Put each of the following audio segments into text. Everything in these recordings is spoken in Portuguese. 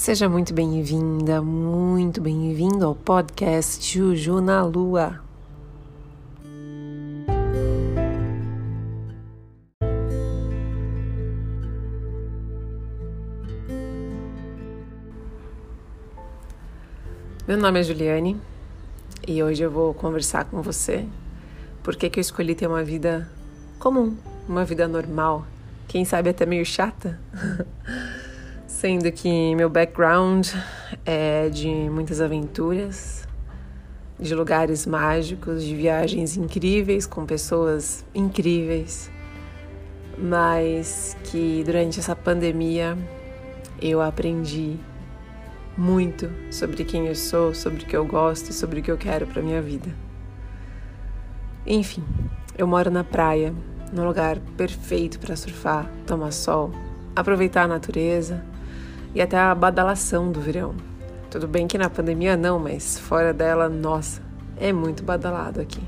Seja muito bem-vinda, muito bem-vindo ao podcast Juju na Lua. Meu nome é Juliane e hoje eu vou conversar com você por que eu escolhi ter uma vida comum, uma vida normal, quem sabe até meio chata. Sendo que meu background é de muitas aventuras, de lugares mágicos, de viagens incríveis com pessoas incríveis, mas que durante essa pandemia eu aprendi muito sobre quem eu sou, sobre o que eu gosto e sobre o que eu quero para minha vida. Enfim, eu moro na praia, num lugar perfeito para surfar, tomar sol, aproveitar a natureza e até a badalação do verão. Tudo bem que na pandemia não, mas fora dela, nossa, é muito badalado aqui.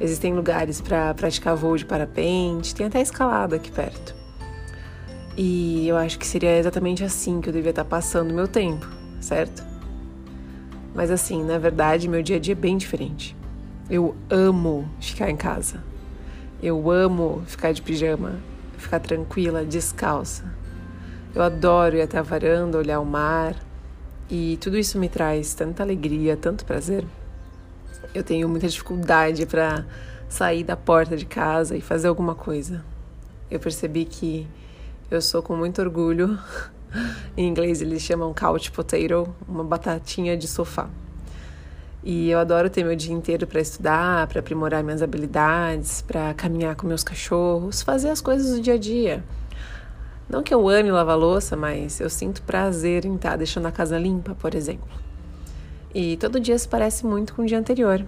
Existem lugares para praticar voo de parapente, tem até escalada aqui perto. E eu acho que seria exatamente assim que eu devia estar passando meu tempo, certo? Mas assim, na verdade, meu dia a dia é bem diferente. Eu amo ficar em casa. Eu amo ficar de pijama, ficar tranquila, descalça, eu adoro ir até a varanda, olhar o mar e tudo isso me traz tanta alegria, tanto prazer. Eu tenho muita dificuldade para sair da porta de casa e fazer alguma coisa. Eu percebi que eu sou com muito orgulho. em inglês eles chamam couch potato, uma batatinha de sofá. E eu adoro ter meu dia inteiro para estudar, para aprimorar minhas habilidades, para caminhar com meus cachorros, fazer as coisas do dia a dia. Não que eu ame lavar louça, mas eu sinto prazer em estar deixando a casa limpa, por exemplo. E todo dia se parece muito com o dia anterior.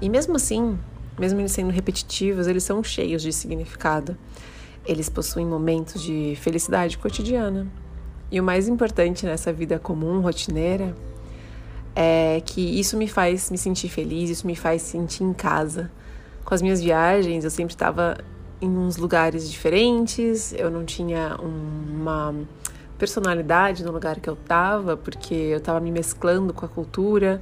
E mesmo assim, mesmo eles sendo repetitivos, eles são cheios de significado. Eles possuem momentos de felicidade cotidiana. E o mais importante nessa vida comum, rotineira, é que isso me faz me sentir feliz, isso me faz sentir em casa. Com as minhas viagens, eu sempre estava em uns lugares diferentes, eu não tinha uma personalidade no lugar que eu estava, porque eu estava me mesclando com a cultura,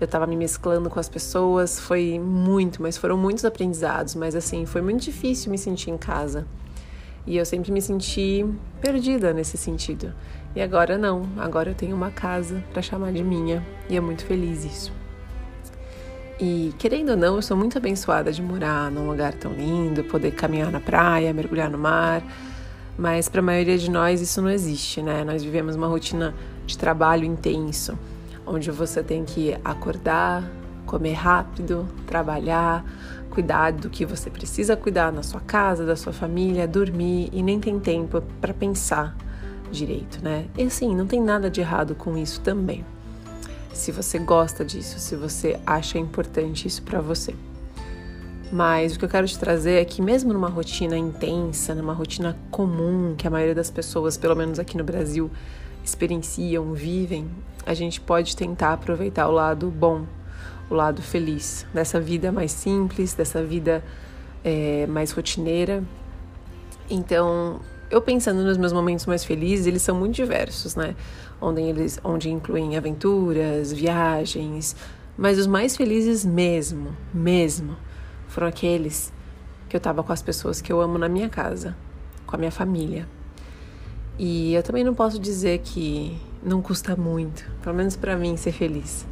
eu estava me mesclando com as pessoas, foi muito, mas foram muitos aprendizados, mas assim, foi muito difícil me sentir em casa. E eu sempre me senti perdida nesse sentido. E agora não, agora eu tenho uma casa para chamar de minha, e é muito feliz isso. E querendo ou não, eu sou muito abençoada de morar num lugar tão lindo, poder caminhar na praia, mergulhar no mar. Mas para a maioria de nós isso não existe, né? Nós vivemos uma rotina de trabalho intenso, onde você tem que acordar, comer rápido, trabalhar, cuidar do que você precisa cuidar na sua casa, da sua família, dormir e nem tem tempo para pensar direito, né? E assim, não tem nada de errado com isso também se você gosta disso, se você acha importante isso para você. Mas o que eu quero te trazer é que mesmo numa rotina intensa, numa rotina comum que a maioria das pessoas, pelo menos aqui no Brasil, experienciam, vivem, a gente pode tentar aproveitar o lado bom, o lado feliz dessa vida mais simples, dessa vida é, mais rotineira. Então, eu pensando nos meus momentos mais felizes, eles são muito diversos, né? Onde eles onde incluem aventuras, viagens, mas os mais felizes mesmo, mesmo, foram aqueles que eu tava com as pessoas que eu amo na minha casa, com a minha família. E eu também não posso dizer que não custa muito, pelo menos para mim ser feliz.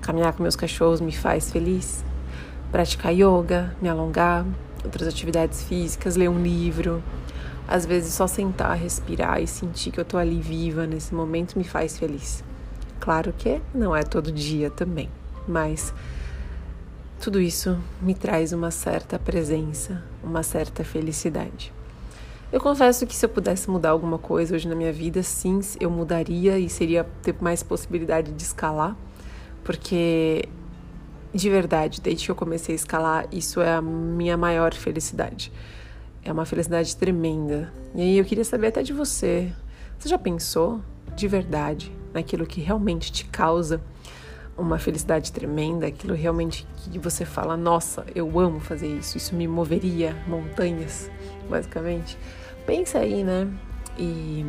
Caminhar com meus cachorros me faz feliz. Praticar yoga, me alongar, outras atividades físicas, ler um livro, às vezes só sentar, respirar e sentir que eu tô ali viva nesse momento me faz feliz. Claro que não é todo dia também, mas tudo isso me traz uma certa presença, uma certa felicidade. Eu confesso que se eu pudesse mudar alguma coisa hoje na minha vida, sim, eu mudaria e seria ter mais possibilidade de escalar, porque de verdade, desde que eu comecei a escalar, isso é a minha maior felicidade. É uma felicidade tremenda. E aí eu queria saber até de você. Você já pensou de verdade naquilo que realmente te causa uma felicidade tremenda, aquilo realmente que você fala, nossa, eu amo fazer isso, isso me moveria montanhas, basicamente. Pensa aí, né? E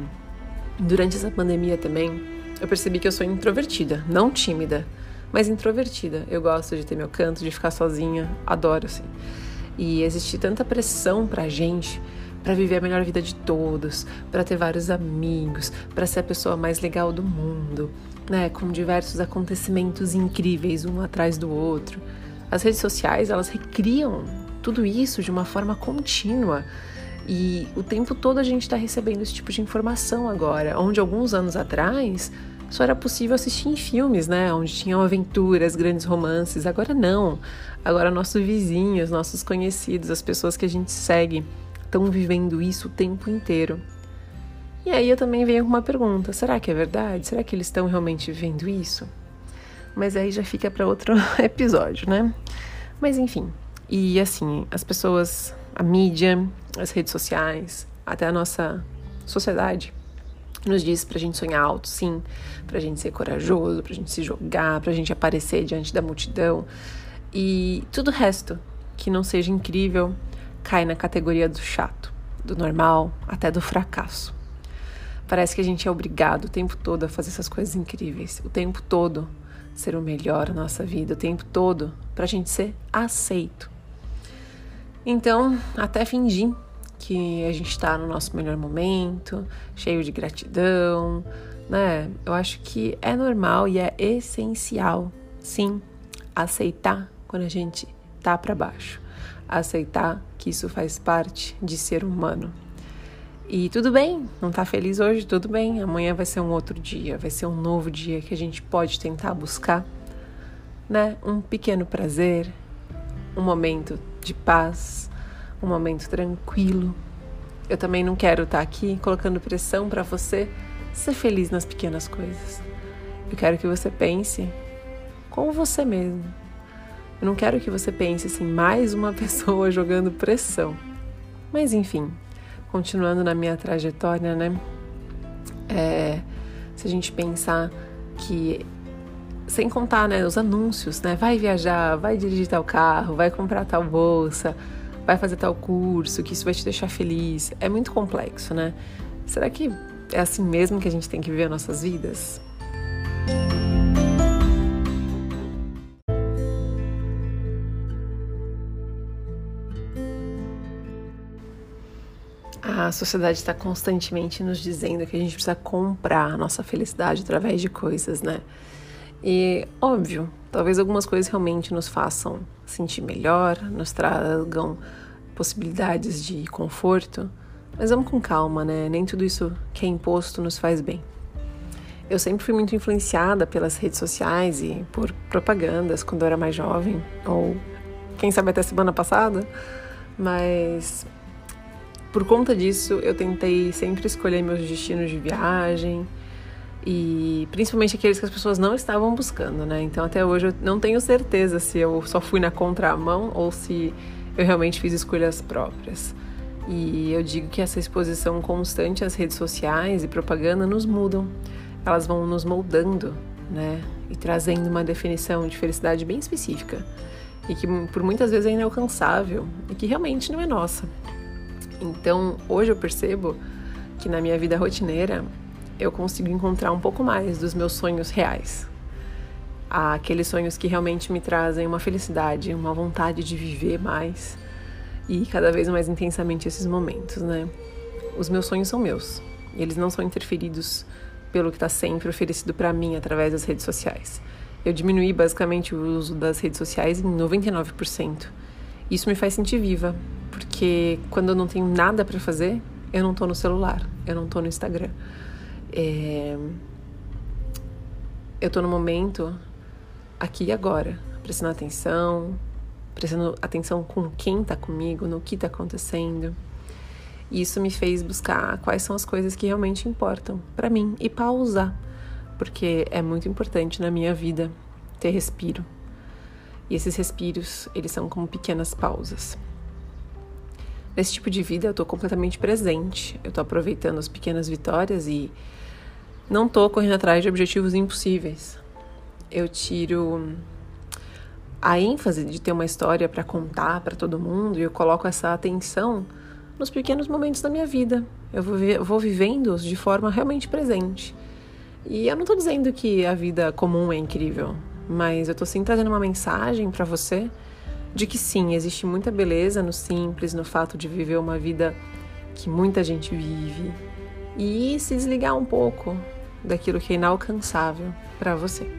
durante essa pandemia também, eu percebi que eu sou introvertida, não tímida, mas introvertida. Eu gosto de ter meu canto, de ficar sozinha, adoro assim. E existe tanta pressão pra gente para viver a melhor vida de todos, para ter vários amigos, para ser a pessoa mais legal do mundo, né, com diversos acontecimentos incríveis um atrás do outro. As redes sociais, elas recriam tudo isso de uma forma contínua. E o tempo todo a gente está recebendo esse tipo de informação agora, onde alguns anos atrás só era possível assistir em filmes, né? Onde tinham aventuras, grandes romances. Agora não. Agora nossos vizinhos, nossos conhecidos, as pessoas que a gente segue estão vivendo isso o tempo inteiro. E aí eu também venho com uma pergunta: será que é verdade? Será que eles estão realmente vivendo isso? Mas aí já fica para outro episódio, né? Mas enfim. E assim, as pessoas a mídia, as redes sociais, até a nossa sociedade nos diz pra gente sonhar alto, sim, pra gente ser corajoso, pra gente se jogar, pra gente aparecer diante da multidão. E tudo o resto que não seja incrível cai na categoria do chato, do normal, até do fracasso. Parece que a gente é obrigado o tempo todo a fazer essas coisas incríveis, o tempo todo ser o melhor na nossa vida, o tempo todo pra gente ser aceito. Então, até fingir que a gente está no nosso melhor momento, cheio de gratidão, né? Eu acho que é normal e é essencial, sim, aceitar quando a gente tá para baixo, aceitar que isso faz parte de ser humano. E tudo bem, não tá feliz hoje, tudo bem. Amanhã vai ser um outro dia, vai ser um novo dia que a gente pode tentar buscar, né? Um pequeno prazer, um momento de paz, um momento tranquilo. Eu também não quero estar aqui colocando pressão para você ser feliz nas pequenas coisas. Eu quero que você pense com você mesmo. Eu não quero que você pense assim, mais uma pessoa jogando pressão. Mas enfim, continuando na minha trajetória, né? É, se a gente pensar que sem contar, né, os anúncios, né? Vai viajar, vai dirigir tal carro, vai comprar tal bolsa, vai fazer tal curso, que isso vai te deixar feliz. É muito complexo, né? Será que é assim mesmo que a gente tem que viver nossas vidas? A sociedade está constantemente nos dizendo que a gente precisa comprar a nossa felicidade através de coisas, né? E, óbvio, talvez algumas coisas realmente nos façam sentir melhor, nos tragam possibilidades de conforto, mas vamos com calma, né? Nem tudo isso que é imposto nos faz bem. Eu sempre fui muito influenciada pelas redes sociais e por propagandas quando eu era mais jovem, ou quem sabe até semana passada, mas por conta disso eu tentei sempre escolher meus destinos de viagem e principalmente aqueles que as pessoas não estavam buscando, né? Então até hoje eu não tenho certeza se eu só fui na contramão ou se eu realmente fiz escolhas próprias. E eu digo que essa exposição constante às redes sociais e propaganda nos mudam. Elas vão nos moldando, né? E trazendo uma definição de felicidade bem específica e que por muitas vezes é inalcançável e que realmente não é nossa. Então, hoje eu percebo que na minha vida rotineira eu consigo encontrar um pouco mais dos meus sonhos reais. Aqueles sonhos que realmente me trazem uma felicidade, uma vontade de viver mais e cada vez mais intensamente esses momentos, né? Os meus sonhos são meus. Eles não são interferidos pelo que está sempre oferecido para mim através das redes sociais. Eu diminuí basicamente o uso das redes sociais em 99%. Isso me faz sentir viva, porque quando eu não tenho nada para fazer, eu não tô no celular, eu não tô no Instagram. É... Eu tô no momento aqui e agora, prestando atenção, prestando atenção com quem tá comigo, no que tá acontecendo. E isso me fez buscar quais são as coisas que realmente importam para mim e pausar, porque é muito importante na minha vida ter respiro. E esses respiros, eles são como pequenas pausas. Nesse tipo de vida eu tô completamente presente, eu tô aproveitando as pequenas vitórias e não tô correndo atrás de objetivos impossíveis. Eu tiro a ênfase de ter uma história para contar para todo mundo e eu coloco essa atenção nos pequenos momentos da minha vida. Eu vou, vivendo-os de forma realmente presente. E eu não tô dizendo que a vida comum é incrível, mas eu tô sim trazendo uma mensagem para você de que sim, existe muita beleza no simples, no fato de viver uma vida que muita gente vive e se desligar um pouco daquilo que é inalcançável para você.